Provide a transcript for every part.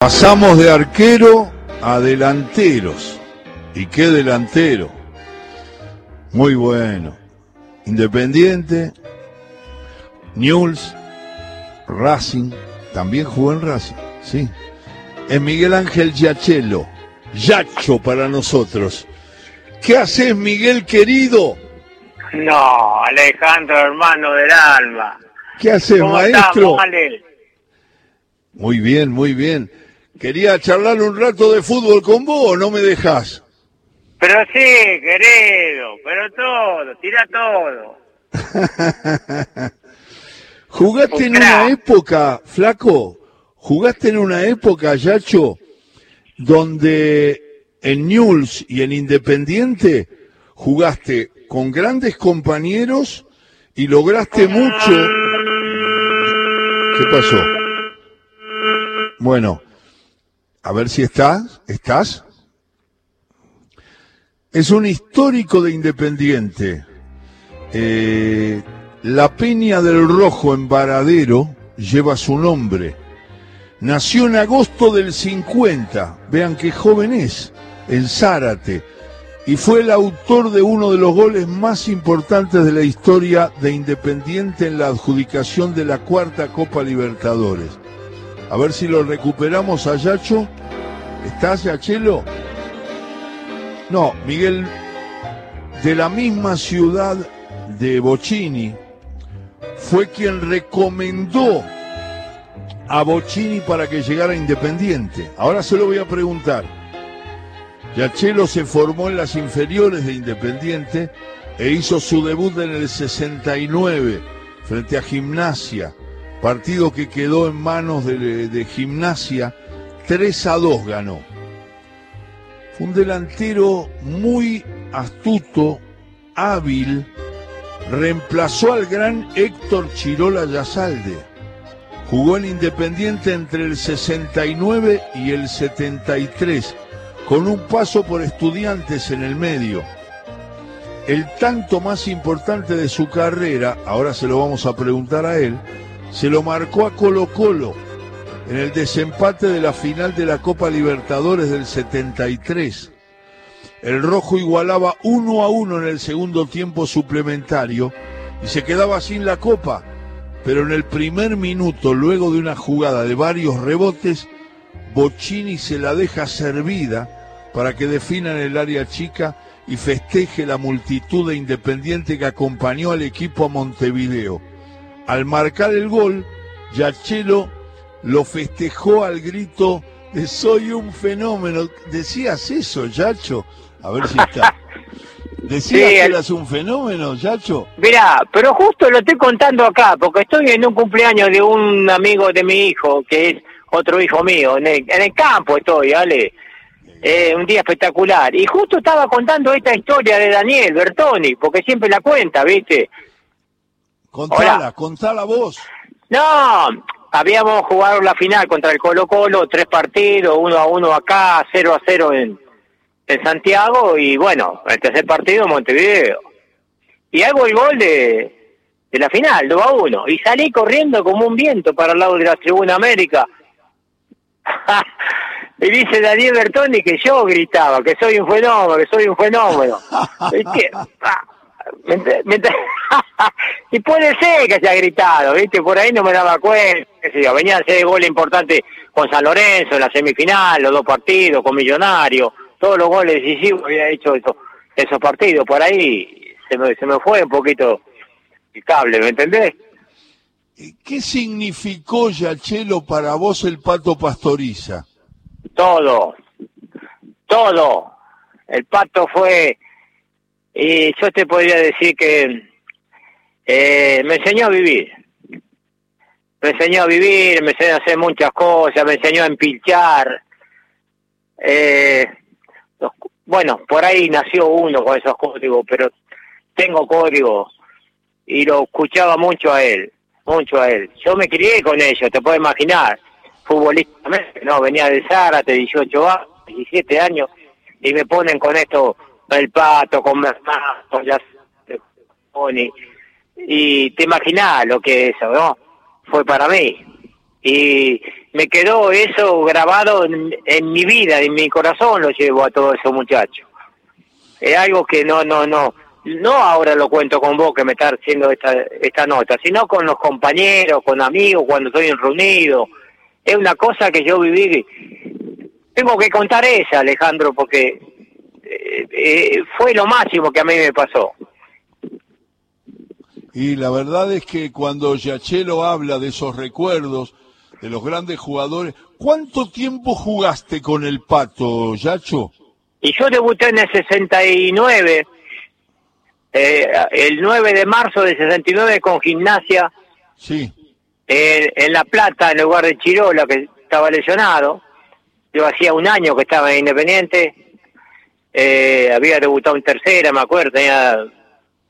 Pasamos de arquero a delanteros. ¿Y qué delantero? Muy bueno. Independiente, Newell's, Racing, también jugó en Racing, sí. Es Miguel Ángel Yachelo, Yacho para nosotros. ¿Qué haces, Miguel querido? No, Alejandro, hermano del alma. ¿Qué haces, ¿Cómo maestro? Male? Muy bien, muy bien. Quería charlar un rato de fútbol con vos, ¿no me dejás? Pero sí, querido, pero todo, tira todo. ¿Jugaste en Un una época, flaco? ¿Jugaste en una época, Yacho, donde en Newell's y en Independiente jugaste con grandes compañeros y lograste mucho? ¿Qué pasó? Bueno, a ver si estás. ¿Estás? Es un histórico de Independiente. Eh, la Peña del Rojo en Varadero lleva su nombre. Nació en agosto del 50, vean qué joven es, en Zárate, y fue el autor de uno de los goles más importantes de la historia de Independiente en la adjudicación de la cuarta Copa Libertadores. A ver si lo recuperamos a Yacho. ¿Estás, Yachelo? No, Miguel, de la misma ciudad de Bocini, fue quien recomendó a Bocini para que llegara Independiente. Ahora se lo voy a preguntar. Yachelo se formó en las inferiores de Independiente e hizo su debut en el 69 frente a Gimnasia, partido que quedó en manos de, Gimnasia, 3 a 2 ganó. Fue un delantero muy astuto, hábil, reemplazó al gran Héctor Chirola Yazalde. Jugó en Independiente entre el 69 y el 73, con un paso por estudiantes en el medio. El tanto más importante de su carrera, ahora se lo vamos a preguntar a él, se lo marcó a Colo Colo en el desempate de la final de la Copa Libertadores del 73. El rojo igualaba uno a uno en el segundo tiempo suplementario y se quedaba sin la copa. Pero en el primer minuto, luego de una jugada de varios rebotes, Bocini se la deja servida para que defina en el área chica y festeje la multitud de Independiente que acompañó al equipo a Montevideo. Al marcar el gol, Yachelo lo festejó al grito de soy un fenómeno. ¿Decías eso, Yacho? A ver si está. ¿Decías Sí, que eras un fenómeno, Yacho? Mirá, pero justo lo estoy contando acá, porque estoy en un cumpleaños de un amigo de mi hijo, que es otro hijo mío, en el, en el campo estoy, ¿vale? Eh, un día espectacular. Y justo estaba contando esta historia de Daniel Bertoni, porque siempre la cuenta, ¿viste? Contala, Hola. contala vos. No, habíamos jugado la final contra el Colo Colo, tres partidos, uno a uno acá, cero a cero en, en Santiago y bueno, el tercer partido en Montevideo. Y hago el gol de, de la final, 2 a 1, y salí corriendo como un viento para el lado de la Tribuna América. y dice Daniel Bertoni que yo gritaba, que soy un fenómeno, que soy un fenómeno. ¿Viste? Ent- y puede ser que haya gritado, ¿viste? Por ahí no me daba cuenta. yo, Venía a hacer goles importantes con San Lorenzo en la semifinal, los dos partidos, con Millonario, todos los goles decisivos había hecho eso, esos partidos. Por ahí se me, se me fue un poquito el cable, ¿me entendés? ¿Qué significó, Yachelo, para vos el pato pastoriza? Todo, todo. El pato fue, y yo te podría decir que eh, me enseñó a vivir. Me enseñó a vivir, me enseñó a hacer muchas cosas, me enseñó a empilchar. Eh, bueno, por ahí nació uno con esos códigos, pero tengo códigos y lo escuchaba mucho a él, mucho a él. Yo me crié con ellos, te puedes imaginar, futbolísticamente, no, venía de Zárate, 18 años, 17 años, y me ponen con esto, el pato, con Bernard, con ya y te imaginás lo que es eso, ¿no? Fue para mí. Y me quedó eso grabado en, en mi vida, en mi corazón lo llevo a todos esos muchachos. Es algo que no, no, no, no ahora lo cuento con vos que me está haciendo esta, esta nota, sino con los compañeros, con amigos, cuando estoy reunido. Es una cosa que yo viví. Tengo que contar esa, Alejandro, porque eh, eh, fue lo máximo que a mí me pasó. Y la verdad es que cuando Yachelo habla de esos recuerdos, de los grandes jugadores, ¿cuánto tiempo jugaste con el Pato, Yacho? Y yo debuté en el 69 eh, el 9 de marzo del 69 con gimnasia sí. en, La Plata, en lugar de Chirola, que estaba lesionado. Yo hacía un año que estaba en Independiente, eh, había debutado en tercera, me acuerdo, tenía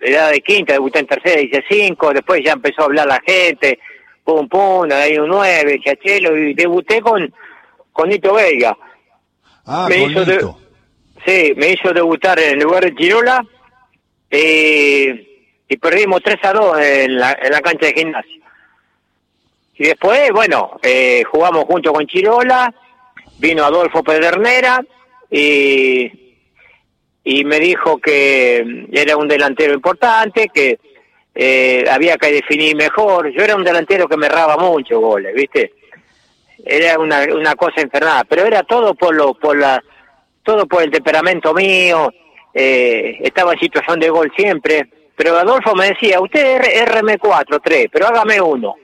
edad de quinta, debuté en tercera, hice cinco, después ya empezó a hablar la gente, pum pum, ahí un nueve, chachelo, y debuté con, con Nito Vega. Ah, me hizo sí, me hizo debutar en el lugar de Chirola eh, y perdimos 3 a 2 en la, en la cancha de gimnasia. Y después, bueno, eh, jugamos junto con Chirola, vino Adolfo Pedernera y, y me dijo que era un delantero importante, que eh, había que definir mejor. Yo era un delantero que me erraba mucho goles, ¿viste? Era una, una cosa infernal, pero era todo por lo, por la, todo por el temperamento mío, eh, estaba en situación de gol siempre, pero Adolfo me decía, usted es RM4, 3, pero hágame uno.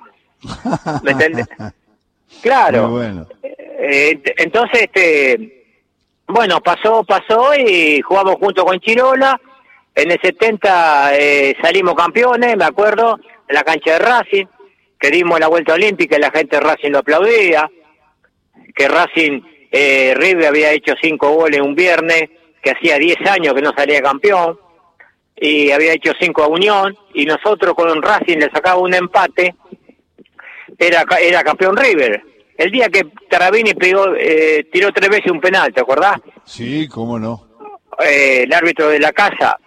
¿Me entiendes? Claro. Eh, entonces, este, bueno, pasó, pasó y jugamos junto con Chirola. En el 70 eh, salimos campeones, me acuerdo, en la cancha de Racing, que dimos la vuelta olímpica y la gente de Racing lo aplaudía, que Racing, eh, River había hecho cinco goles un viernes, que hacía 10 años que no salía campeón y había hecho 5 a Unión y nosotros con Racing le sacaba un empate, era, era campeón River. El día que Tarabini pegó, eh, tiró tres veces un penal, ¿te acordás? Sí, cómo no. Eh, el árbitro de la casa.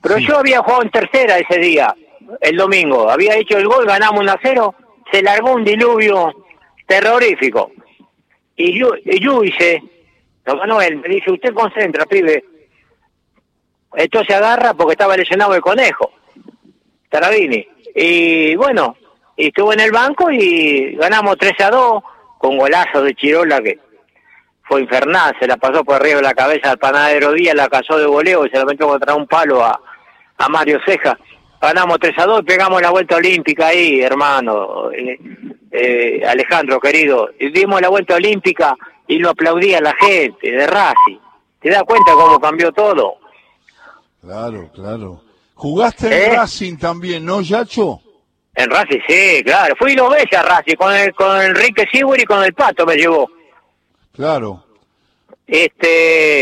Pero yo había jugado en tercera ese día, el domingo. Había hecho el gol, ganamos 1 a 0, se largó un diluvio terrorífico. Y yo, y yo hice Manuel me dice, usted concentra, pibe. Esto se agarra porque estaba lesionado el conejo, Tarabini. Y bueno, y estuvo en el banco y ganamos 3 a 2 con golazo de Chirola que fue infernal, se la pasó por arriba de la cabeza al panadero Díaz, la cazó de voleo y se la metió contra un palo a, a Mario Ceja. Ganamos 3 a 2 y pegamos la vuelta olímpica ahí, hermano. Eh, eh, Alejandro, querido. Dimos la vuelta olímpica y lo aplaudía la gente de Racing. ¿Te das cuenta cómo cambió todo? Claro, claro. ¿Jugaste en ¿Eh? Racing también, no, Yacho? En Racing, sí, claro. Fui dos veces a Racing, con, el, con Enrique Sigur y con el Pato me llevó. Claro. Este,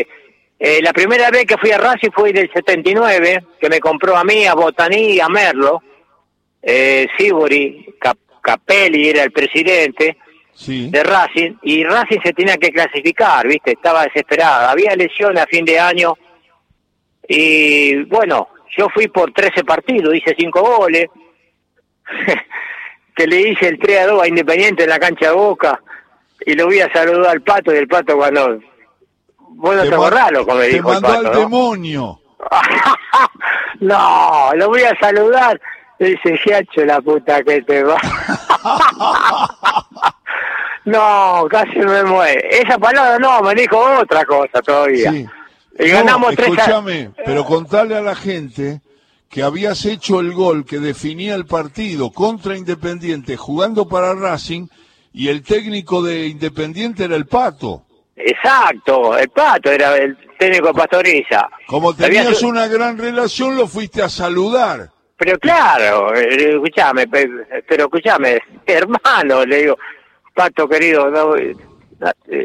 eh, la primera vez que fui a Racing fue del 79, que me compró a mí, a Botaní y a Merlo. Eh, Sibori, Capelli era el presidente de Racing y Racing se tenía que clasificar, ¿viste? Estaba desesperada. Había lesiones a fin de año y bueno, yo fui por 13 partidos, hice 5 goles. que le hice el 3 a 2 a Independiente en la cancha de Boca y lo voy a saludar al pato y el pato cuando bueno te, borrás lo me dijo mandó al demonio no lo voy a saludar dice Giacho la puta que te va No, casi me muere. Esa palabra no, me dijo otra cosa todavía. Sí. Y ganamos tres Escúchame, pero contale a la gente que habías hecho el gol que definía el partido contra Independiente jugando para Racing y el técnico de Independiente era el Pato. Exacto, el Pato era el técnico Pastoriza. Como tenías una gran relación, lo fuiste a saludar. Pero claro, eh, escúchame, pero escúchame, hermano, le digo, Pato querido, no, eh,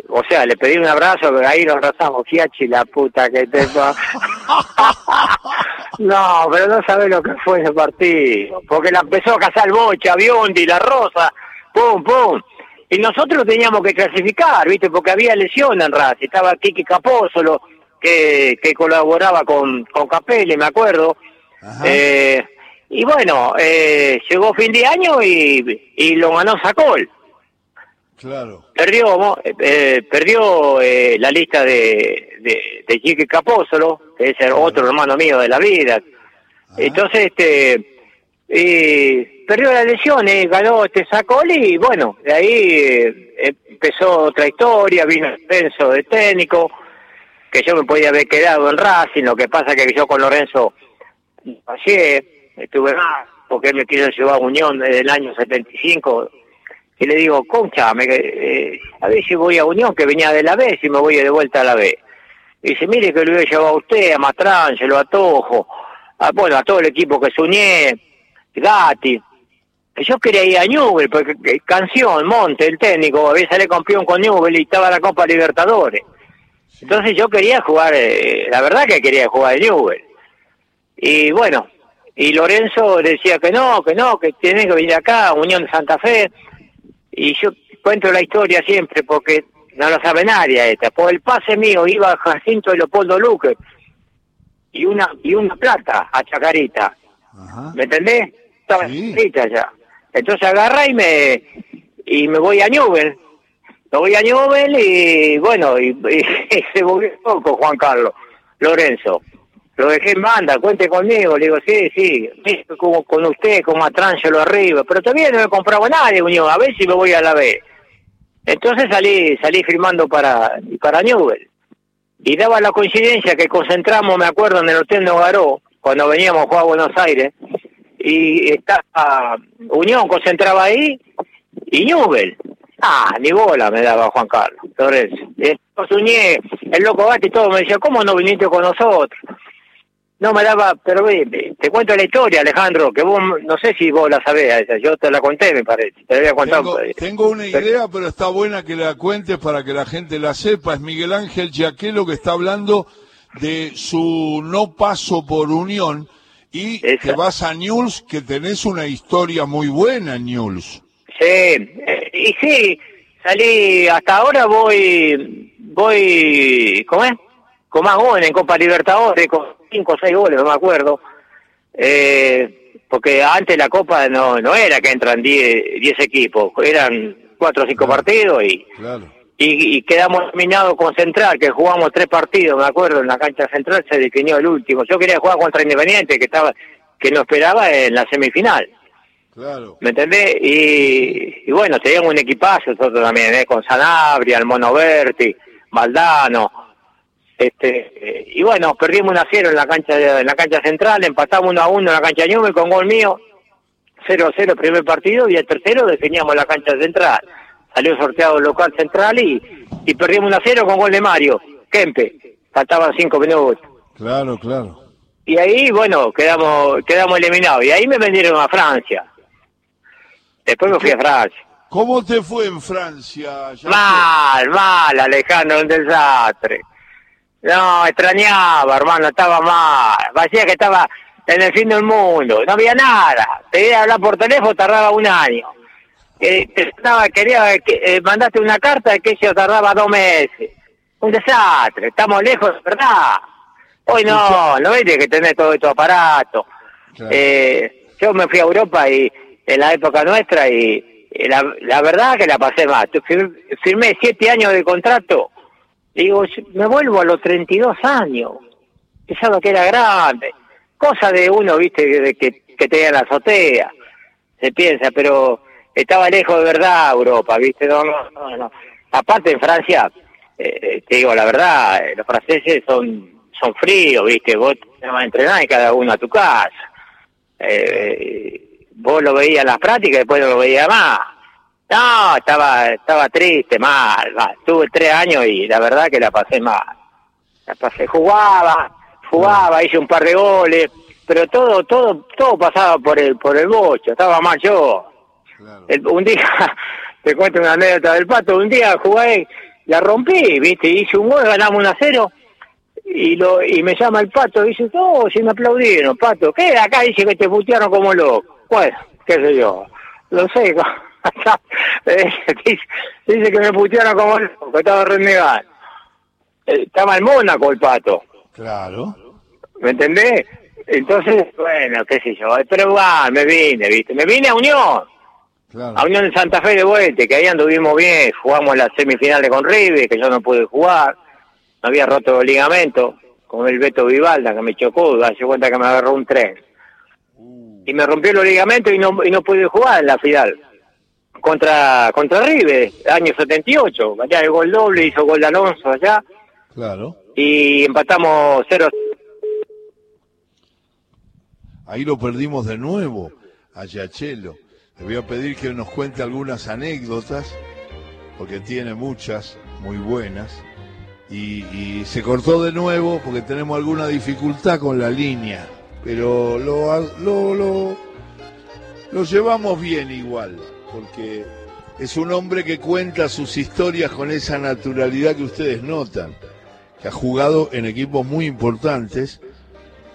o sea, le pedí un abrazo, pero ahí nos abrazamos, fiachi la puta que te... no, pero no sabes lo que fue ese partido, porque la empezó a cazar Bocha, Biondi, La Rosa, pum, pum. Y nosotros teníamos que clasificar, ¿viste? Porque había lesión en Racing. Estaba Kiki Capósolo, que, que colaboraba con, con Capelli, me acuerdo. Eh, y bueno, eh, llegó fin de año y, y lo ganó Sacol. Claro. Perdió, eh, perdió eh, la lista de, de, de Chique Capósolo, que es el otro hermano mío de la vida. Entonces, este, eh, perdió las lesiones, ganó este Sacoli y bueno, de ahí eh, empezó otra historia, vino el Lorenzo de técnico, que yo me podía haber quedado en Racing, lo que pasa que yo con Lorenzo pasé, estuve más, porque él me quiso llevar a Unión desde el año 75 y le digo, concha, me, eh, a ver si voy a Unión, que venía de la B, si me voy de vuelta a la B. Y dice, mire que lo voy a llevar a usted, a Matrangelo, a Tojo, a, bueno, a todo el equipo que se unie, Gatti. Yo quería ir a Newell, porque Canción, Monte, el técnico, había salido campeón con Newell y estaba en la Copa Libertadores. Entonces yo quería jugar, eh, la verdad que quería jugar en Newell. Y bueno, y Lorenzo decía que no, que no, que tiene que venir acá, Unión de Santa Fe y yo cuento la historia siempre porque no lo sabe nadie esta. Por el pase mío iba Jacinto de Leopoldo Luque y una y una plata a Chacarita. ¿Me entendés? Estaba sí. ya. Entonces agarra y me y me voy a Newell. Me voy a Newell y bueno, y, se volvió poco Juan Carlos Lorenzo lo dejé en banda, cuente conmigo, le digo, sí, sí, como con usted, como a lo arriba, pero todavía no me compraba nadie, Unión, a ver si me voy a la B. Entonces salí, salí firmando para, para Newell. Y daba la coincidencia que concentramos, me acuerdo, en el Hotel Nogaró, cuando veníamos a Buenos Aires, y estaba Unión concentraba ahí, y Newell. Ah, ni bola me daba Juan Carlos Torres. Entonces uñé, el loco Gatti y todo me decía, ¿cómo no viniste con nosotros? No me daba, pero te cuento la historia, Alejandro, que vos, no sé si vos la sabés, yo te la conté, me parece. Te había contado. Tengo, una idea, pero está buena que la cuentes para que la gente la sepa. Es Miguel Ángel Yaquelo que está hablando de su no paso por Unión y que vas a News, que tenés una historia muy buena en News. Sí, eh, y sí, salí, hasta ahora voy, voy, ¿cómo es? Con más en Copa Libertadores, con cinco o seis goles, no me acuerdo. Eh, porque antes la Copa no, no era que entran diez equipos, eran cuatro o cinco partidos y, y, quedamos eliminados con Central, que jugamos tres partidos, me acuerdo, en la cancha central se definió el último. Yo quería jugar contra Independiente, que estaba que nos esperaba en la semifinal. Claro. ¿Me entendés? Y, y bueno, teníamos un equipazo, nosotros también, ¿eh? con Sanabria, el Mono Berti, Maldano, este, y bueno, perdimos 1 a 0 en la cancha en la cancha central, empatamos 1 a 1 en la cancha Ñume con gol mío, 0 a 0 primer partido y el tercero definíamos la cancha central. Salió sorteado el local central y, y perdimos 1 a 0 con gol de Mario, Kempe. Faltaban 5 minutos. Claro, claro. Y ahí, bueno, quedamos quedamos eliminados. Y ahí me vendieron a Francia. Después me fui a Francia. ¿Cómo te fue en Francia? mal, mal, Alejandro, un desastre. No, extrañaba, hermano, estaba mal. Parecía que estaba en el fin del mundo. No había nada. Quería hablar por teléfono, tardaba un año. Eh, estaba, quería que eh, mandaste una carta que eso tardaba dos meses. Un desastre. Estamos lejos, ¿verdad? Hoy no, no ves que tenés todo estos aparato. Eh, yo me fui a Europa y en la época nuestra y, la, la verdad que la pasé mal. Firmé siete años de contrato Digo, me vuelvo a los 32 años. Pensaba que era grande. Cosa de uno, viste, de que, que tenía la azotea. Se piensa, pero estaba lejos de verdad Europa, viste. No, no, no. Aparte en Francia, eh, te digo la verdad, eh, los franceses son son fríos, viste. Vos te vas a entrenar y cada uno a tu casa. Eh, vos lo veías en las prácticas y después no lo veías más. No, estaba, estaba triste, mal, mal. Tuve tres años y la verdad que la pasé mal. La pasé, jugaba, jugaba, hice un par de goles, pero todo, todo, todo pasaba por el, por el bocho, estaba mal yo. un día, te cuento una anécdota del pato, un día jugué, la rompí, viste, hice un gol, ganamos un a cero, y lo, y me llama el pato, y dice, oh, si me aplaudieron, pato, ¿qué? Acá dice que te putearon como loco. Bueno, qué sé yo, lo sé, dice que me putearon como loco, estaba renegado. Eh, estaba en Mónaco el pato. Claro. ¿Me entendés? Entonces, bueno, qué sé yo, pero va, me vine, ¿viste? Me vine a Unión. A Unión de Santa Fe de vuelta, que ahí anduvimos bien, jugamos las semifinales con River, que yo no pude jugar, no había roto el ligamento, con el Beto Vivalda, que me chocó, hace cuenta que me agarró un tren. Uh. Y me rompió los ligamentos y no, y no pude jugar en la final. Contra, contra River, año 78, allá el gol doble, hizo gol de Alonso allá. Claro. Y empatamos 0 Ahí lo perdimos de nuevo a Yachelo. Le voy a pedir que nos cuente algunas anécdotas, porque tiene muchas muy buenas. Y, se cortó de nuevo porque tenemos alguna dificultad con la línea. Pero lo, lo, lo, lo llevamos bien igual, porque es un hombre que cuenta sus historias con esa naturalidad que ustedes notan, que ha jugado en equipos muy importantes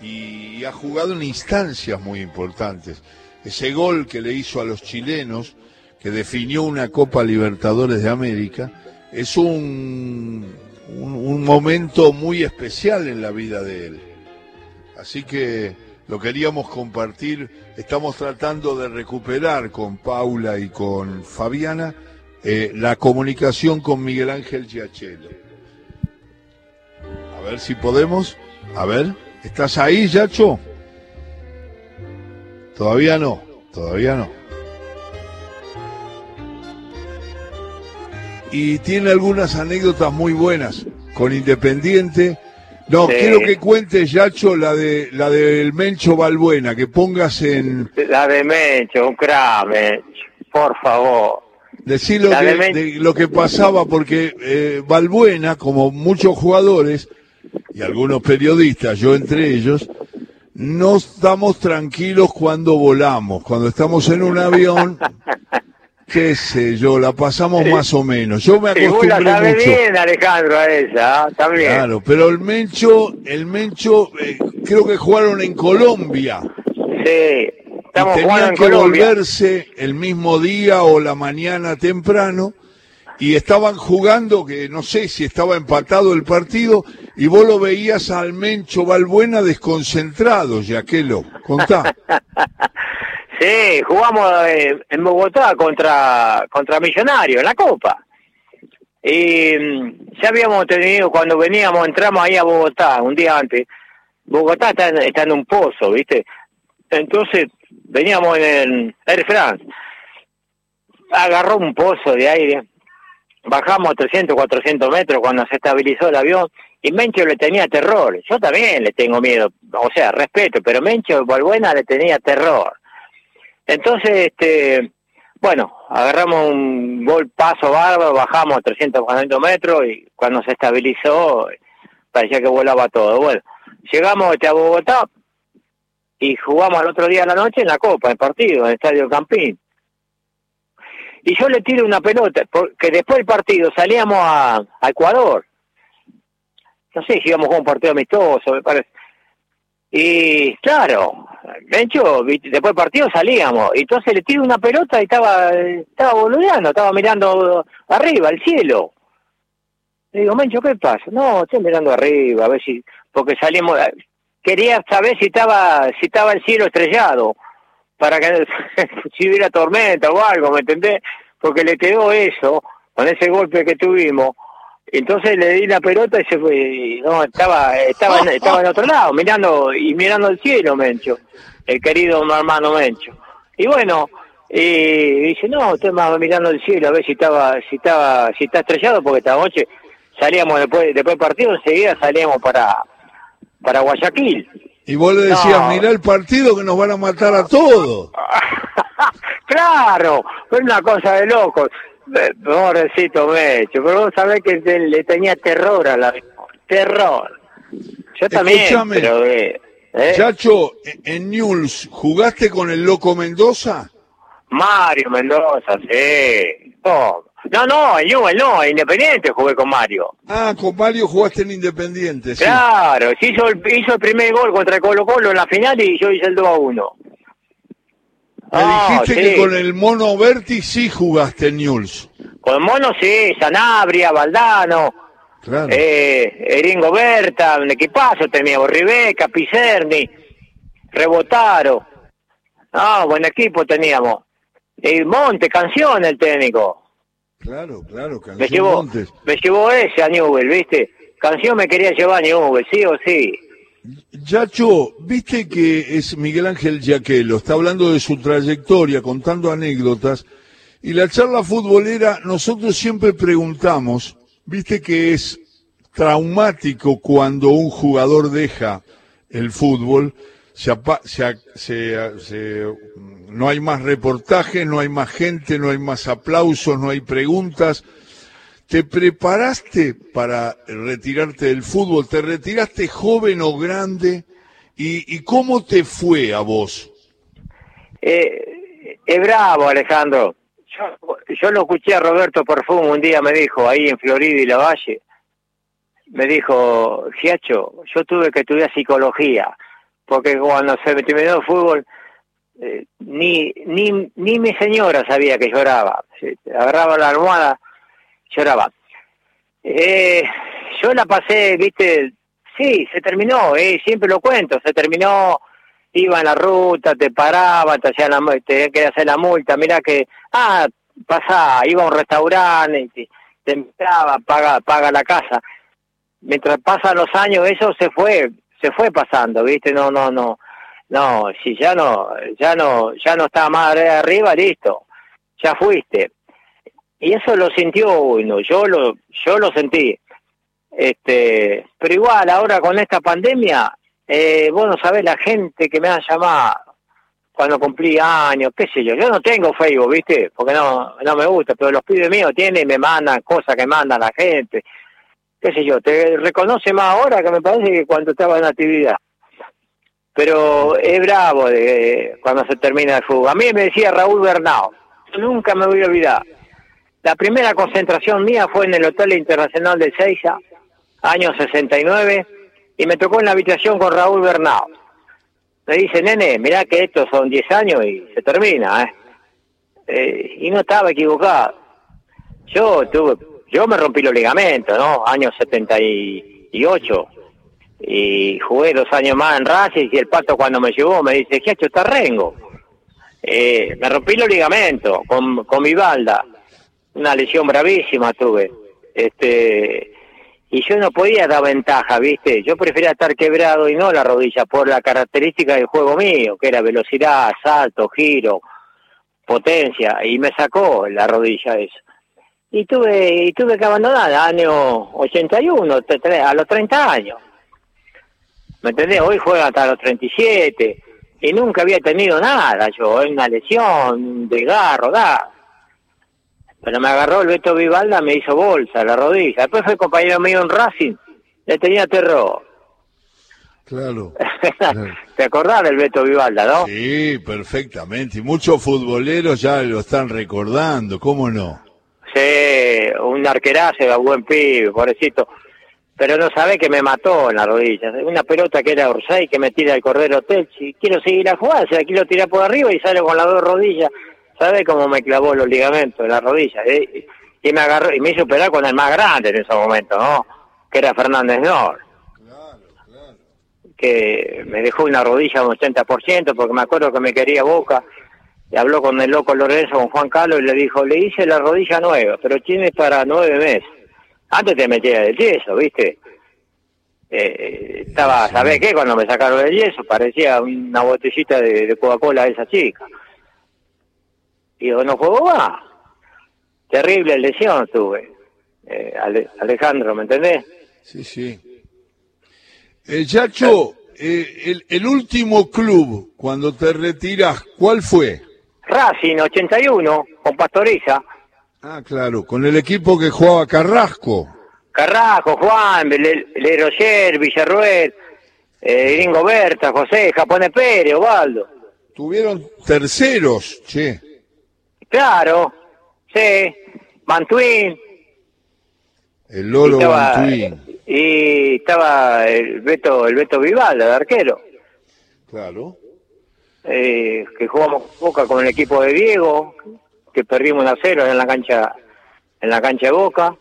y ha jugado en instancias muy importantes ese gol que le hizo a los chilenos, que definió una Copa Libertadores de América, es un, un, momento muy especial en la vida de él. Así que lo queríamos compartir, estamos tratando de recuperar con Paula y con Fabiana eh, la comunicación con Miguel Ángel Giachelo. A ver si podemos. A ver, ¿estás ahí, Yacho? Todavía no, todavía no. Y tiene algunas anécdotas muy buenas con Independiente. No, quiero que cuentes, Yacho, la de la del Mencho Balbuena, que pongas en... La de Mencho, un crame, por favor. Decir lo, que, lo que pasaba, porque eh, Balbuena, como muchos jugadores y algunos periodistas, yo entre ellos, no estamos tranquilos cuando volamos, cuando estamos en un avión, qué sé yo, la pasamos más o menos. Yo me acostumbré la mucho. bien, Alejandro, a esa, ¿ah? también. Claro, pero el Mencho, el Mencho, eh, creo que jugaron en Colombia. Sí, estamos y tenían que volverse el mismo día o la mañana temprano y estaban jugando, que no sé si estaba empatado el partido, y vos lo veías al Mencho Balbuena desconcentrado, Yaquelo. Contá. sí, jugamos eh, en Bogotá contra, contra Millonario, en la Copa. Y mm, ya habíamos tenido, cuando veníamos, entramos ahí a Bogotá, un día antes. Bogotá está, está en un pozo, ¿viste? Entonces, veníamos en Air France. Agarró un pozo de aire bajamos 300, 400 metros cuando se estabilizó el avión y Mencho le tenía terror. Yo también le tengo miedo, o sea, respeto, pero Mencho Balbuena le tenía terror. Entonces, este, bueno, agarramos un gol paso bárbaro, bajamos 300, 400 metros y cuando se estabilizó parecía que volaba todo. Bueno, llegamos este, a Bogotá y jugamos al otro día de la noche en la Copa, en partido, en el Estadio Campín y yo le tiro una pelota, porque después del partido salíamos a, Ecuador. No sé íbamos a un partido amistoso, me parece. Y claro, de después del partido salíamos, y entonces le tiro una pelota y estaba, estaba boludeando, estaba mirando arriba, al cielo. Le digo, Mencho, ¿qué pasa? No, estoy mirando arriba, a ver si, porque salimos, quería saber si estaba, si estaba el cielo estrellado para que si hubiera tormenta o algo, ¿me entendés? Porque le quedó eso, con ese golpe que tuvimos. Entonces le di la pelota y se fue, no, estaba, estaba, en, estaba en otro lado, mirando, y mirando el cielo, Mencho, el querido hermano Mencho. Y bueno, y dice, no, estoy más mirando el cielo a ver si estaba, si estaba, si está estrellado, porque esta noche salíamos después, después del partido, enseguida salíamos para, para Guayaquil. Y vos le decías, mirá el partido que nos van a matar a todos. claro, fue una cosa de locos. Pobrecito Mecho, pero vos sabés que le tenía terror a la... Terror. Yo también, pero... Eh, ¿eh? Chacho, en News, ¿jugaste con el Loco Mendoza? Mario Mendoza, sí. No, no, en Newell no, en Independiente jugué con Mario. Ah, con Mario jugaste en Independiente, sí. Claro, hizo el, hizo el primer gol contra Colo Colo en la final y yo hice el 2 a 1. Me dijiste que con el Mono Berti sí jugaste en Newell's. Con el Mono sí, Sanabria, Valdano, claro. eh, Eringo Berta, un equipazo teníamos, Ribeca, Picerni, Rebotaro. Ah, buen equipo teníamos. Y Monte, canción el técnico. Claro, claro, Me canción llevó, Montes. me llevó ese a Newell, ¿viste? Canción me quería llevar a Newell, sí o sí. Yacho, viste que es Miguel Ángel Yaquelo, está hablando de su trayectoria, contando anécdotas, y la charla futbolera nosotros siempre preguntamos, viste que es traumático cuando un jugador deja el fútbol, se, se se- no hay más reportajes, no hay más gente, no hay más aplausos, no hay preguntas. ¿Te preparaste para retirarte del fútbol? ¿Te retiraste joven o grande? ¿Y, cómo te fue a vos? Eh, es bravo, Alejandro. Yo, yo lo escuché a Roberto Perfumo un día, me dijo, ahí en Florida y la Valle, me dijo, Giacho, yo tuve que estudiar psicología, porque cuando se me terminó el fútbol, eh, ni, ni, ni mi señora sabía que lloraba. Agarraba la almohada, lloraba. Eh, yo la pasé, viste, sí, se terminó, eh, siempre lo cuento, se terminó, iba en la ruta, te paraba, te hacían la, te que hacer la multa, mira que, ah, pasá, iba a un restaurante, te, entraba, paga, paga la casa. Mientras pasan los años, eso se fue, se fue pasando, viste, no, no, no, no, si ya no, ya no, ya no está más arriba, listo, ya fuiste. Y eso lo sintió uno, yo lo, yo lo sentí. Este, pero igual ahora con esta pandemia, eh, vos no sabés la gente que me ha llamado cuando cumplí años, qué sé yo, yo no tengo Facebook, ¿viste? Porque no, no me gusta, pero los pibes míos tienen y me mandan cosas que manda la gente, qué sé yo, te reconoce más ahora que me parece que cuando estaba en actividad. Pero es bravo de, cuando se termina el fútbol. A mí me decía Raúl Bernao, yo nunca me voy a olvidar. La primera concentración mía fue en el Hotel Internacional de Seiza, año 69, y me tocó en la habitación con Raúl Bernao. Me dice, nene, mirá que estos son 10 años y se termina, ¿eh? Eh, y no estaba equivocado. Yo tuve, yo me rompí los ligamentos, ¿no? Año 78. Y jugué dos años más en Racing y el pato cuando me llevó me dice, ¿qué ha hecho Rengo? Eh, me rompí los ligamentos con, con mi balda. Una lesión bravísima tuve. Este, y yo no podía dar ventaja, ¿viste? Yo prefería estar quebrado y no la rodilla por la característica del juego mío, que era velocidad, salto, giro, potencia, y me sacó la rodilla eso. Y tuve, y tuve que abandonar año 81, te- tre- a los 30 años. ¿Me entendés? Hoy juega hasta los 37 y nunca había tenido nada yo, una lesión, un desgarro, nada. Pero me agarró el Beto Vivalda, me hizo bolsa la rodilla. Después fue compañero mío en Racing, le tenía terror. Claro. ¿Te acordás del Beto Vivalda, no? Sí, perfectamente. Y muchos futboleros ya lo están recordando, ¿cómo no? Sí, un arquerazo, era buen pibe, pobrecito. Pero no sabe que me mató en la rodilla. Una pelota que era Orsay que me tira el Cordero. Si quiero seguir a jugar, se la quiero tirar por arriba y sale con las dos rodillas. ¿Sabe cómo me clavó los ligamentos en la rodilla? eh? Y me agarró, y me hizo operar con el más grande en ese momento, ¿no? Que era Fernández Nor. Que me dejó una rodilla un 80%, porque me acuerdo que me quería Boca. Y habló con el loco Lorenzo, con Juan Carlos, y le dijo, le hice la rodilla nueva, pero tiene para nueve meses. Antes te metía el yeso, ¿viste? Eh, estaba, ¿sabés qué? Cuando me sacaron el yeso, parecía una botellita de, de Coca-Cola de esa chica. Y yo no juego más. Terrible lesión tuve, eh, Ale- Alejandro, ¿me entendés? Sí, sí. Eh, Yacho, eh, el, el último club, cuando te retiras, ¿cuál fue? Racing 81, con Pastoriza, Ah, claro, con el equipo que jugaba Carrasco. Carrajo, Juan, Le, Le Roger, Villarruel, eh, Gringo Berta, José, Japone Pérez, Ovaldo. Tuvieron terceros, che. Claro, sí, Mantuín, El Loro y estaba, Bantuín. y estaba el Beto, el Beto Vivalda, de arquero, Claro. eh, que jugamos Boca con el equipo de Diego, que perdimos un a cero en la cancha, en la cancha de Boca,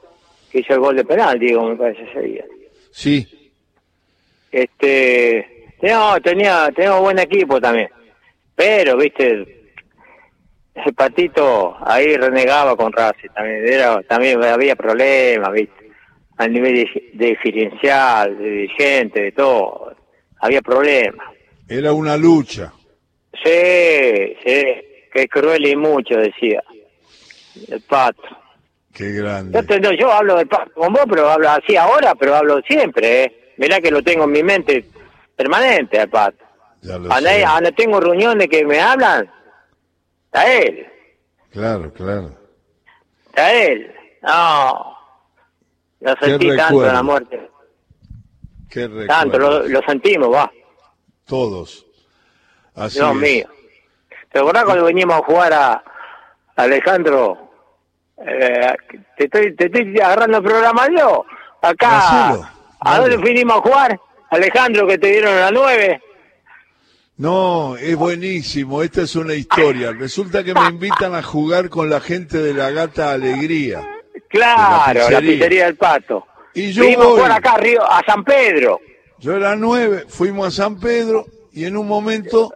que hizo el gol de penal, Diego, me parece ese día. Sí, Este, no, tenía, tenía buen equipo también, pero, viste, el patito ahí renegaba con Racing también, era, también había problemas, ¿viste? Al nivel de, de diferencial, de dirigente, de todo, había problemas. Era una lucha. Sí, sí, que cruel y mucho, decía el pato. Qué grande. Yo, no, yo hablo del pato con vos, pero hablo así ahora, pero hablo siempre, ¿eh? Mirá que lo tengo en mi mente permanente, al pato. Ya lo Cuando, sé. cuando tengo reuniones que me hablan, está él, Claro, claro. está él. No, lo sentí tanto recuerdo? la muerte. Qué recuerdo. Tanto, lo, lo sentimos, va. Todos. Así Dios es. mío. ¿Te acordás cuando venimos a jugar a Alejandro? Eh, te, estoy, te estoy agarrando el programa yo. Acá. Hacelo, ¿A dónde vinimos a jugar? Alejandro, que te dieron a las nueve. No, es buenísimo. Esta es una historia. Resulta que me invitan a jugar con la gente de la Gata Alegría. Claro, la pizzería. pizzería del Pato. Y yo voy. jugar acá Río, a San Pedro. Yo era nueve, fuimos a San Pedro y en un momento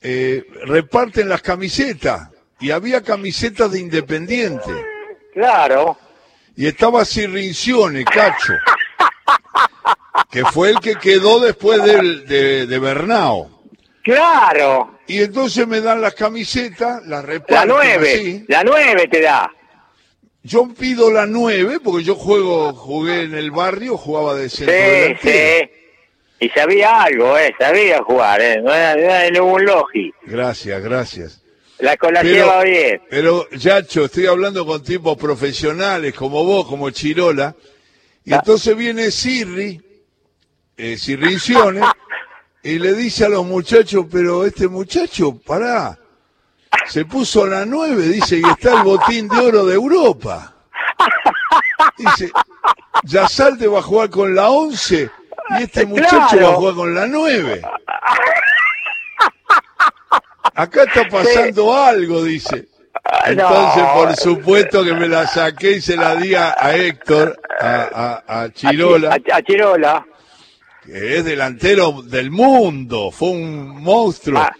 eh, reparten las camisetas y había camisetas de Independiente Claro. y estaba Cirrincione, Cacho, que fue el que quedó después del- de, de Bernao. Claro. Y entonces me dan las camisetas, las La reparten nueve. así. La nueve te da. Yo pido la nueve porque yo juego, jugué en el barrio, jugaba de centro Sí, delantero. sí. Y sabía algo, ¿eh? Sabía jugar, ¿eh? No era, no era ningún logi. Gracias, gracias. La cola Pero- lleva bien. Pero, Yacho, estoy hablando con tipos profesionales como vos, como Chirola, y Ah. entonces viene Sirri, eh, Sirrincione, y le dice a los muchachos, pero este muchacho, pará, se puso la nueve, dice, y está el botín de oro de Europa. Dice, Yasalte va a jugar con la once, y este muchacho Claro. va a jugar con la nueve. Acá está pasando algo, dice. Entonces, No. por supuesto que me la saqué y se la di a, a Héctor, a, a- a Chirola, A, a Chirola. Que es delantero del mundo, fue un monstruo. Ma-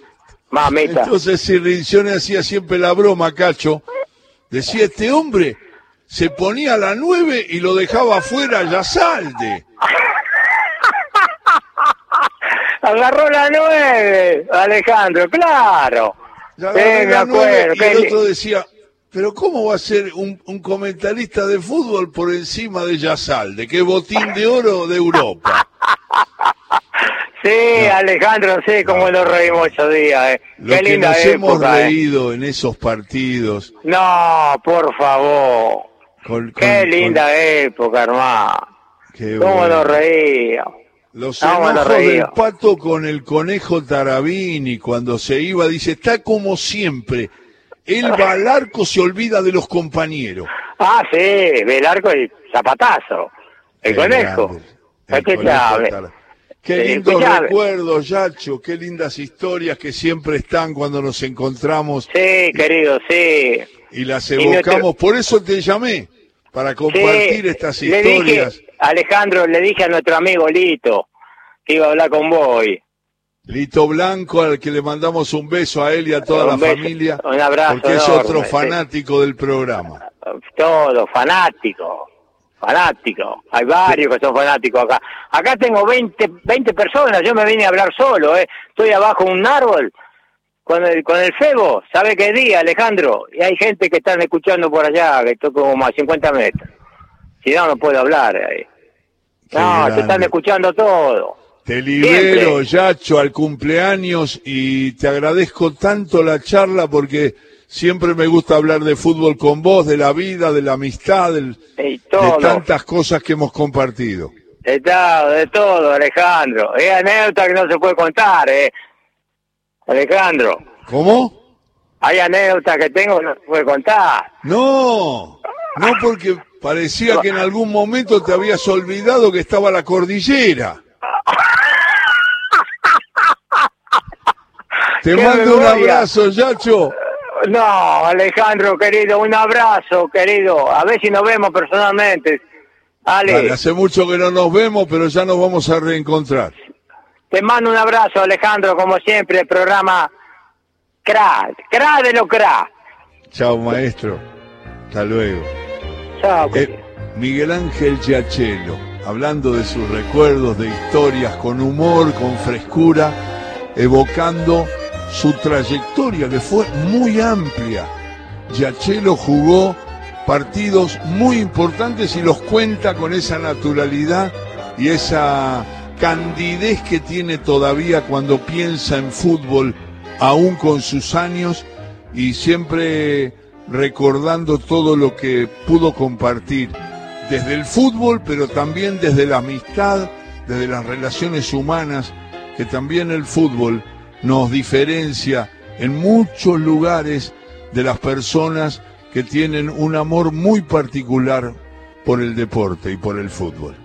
mamita. Entonces Sirrincione hacía siempre la broma, Cacho. Decía, este hombre se ponía a la nueve y lo dejaba afuera ya salde. Agarró la nueve, Alejandro, claro. Sí, agarré me acuerdo. y el otro decía, pero ¿cómo va a ser un, un comentarista de fútbol por encima de Yasalde, que es botín de oro de Europa? Sí, Alejandro, sí, cómo nos reímos esos días. Eh. Lo Qué que linda nos hemos eh. reído en esos partidos. No, por favor. con- Qué linda con- época, hermano. qué Cómo bueno. nos reíamos. Los No, enojos del pato con el conejo Tarabini cuando se iba, dice, está como siempre. Él va al arco, se olvida de los compañeros. Ah, sí, ve el arco y zapatazo. El Qué conejo. grande, el conejo sabe. Tara- Qué lindos escuchame. recuerdos, Yacho, qué lindas historias que siempre están cuando nos encontramos Sí, querido, sí. y las Y nuestro- evocamos. Por eso te llamé, para compartir Sí, estas le historias. dije, Alejandro, le dije a nuestro amigo Lito que iba a hablar con vos hoy. Lito Blanco, al que le mandamos un beso a él y a toda Un la beso, familia, un abrazo porque es otro fanático del programa. Todo, fanático. Fanático. Hay varios que son fanáticos acá. Acá tengo 20, 20 personas. Yo me vine a hablar solo, ¿eh? Estoy abajo de un árbol con el, con el febo. ¿Sabe qué día, Alejandro? Y hay gente que están escuchando por allá, que estoy como a 50 metros. Si no, no puedo hablar ahí. No, te están escuchando todo. Te libero, Siempre. Yacho, al cumpleaños y te agradezco tanto la charla porque siempre me gusta hablar de fútbol con vos, de la vida, de la amistad, del- de tantas cosas que hemos compartido. De todo, de todo, Alejandro. Es anécdota que no se puede contar, ¿eh? Alejandro, ¿Cómo? hay anécdotas que tengo que no se puede contar. No, no porque parecía que en algún momento te habías olvidado que estaba la cordillera. Te ¡Qué mando un abrazo, Yacho. No, Alejandro, querido, un abrazo, querido. A ver si nos vemos personalmente. Ale, hace mucho que no nos vemos, pero ya nos vamos a reencontrar. te mando un abrazo, Alejandro, como siempre, el programa Cra, cra de lo cra. Chao, maestro. Hasta luego. Chao. Eh, Miguel Ángel Giachelo, hablando de sus recuerdos, de historias, con humor, con frescura, evocando su trayectoria que fue muy amplia. Giachelo jugó partidos muy importantes y los cuenta con esa naturalidad y esa candidez que tiene todavía cuando piensa en fútbol, aún con sus años, y siempre recordando todo lo que pudo compartir, desde el fútbol, pero también desde la amistad, desde las relaciones humanas, que también el fútbol nos diferencia en muchos lugares de las personas que tienen un amor muy particular por el deporte y por el fútbol.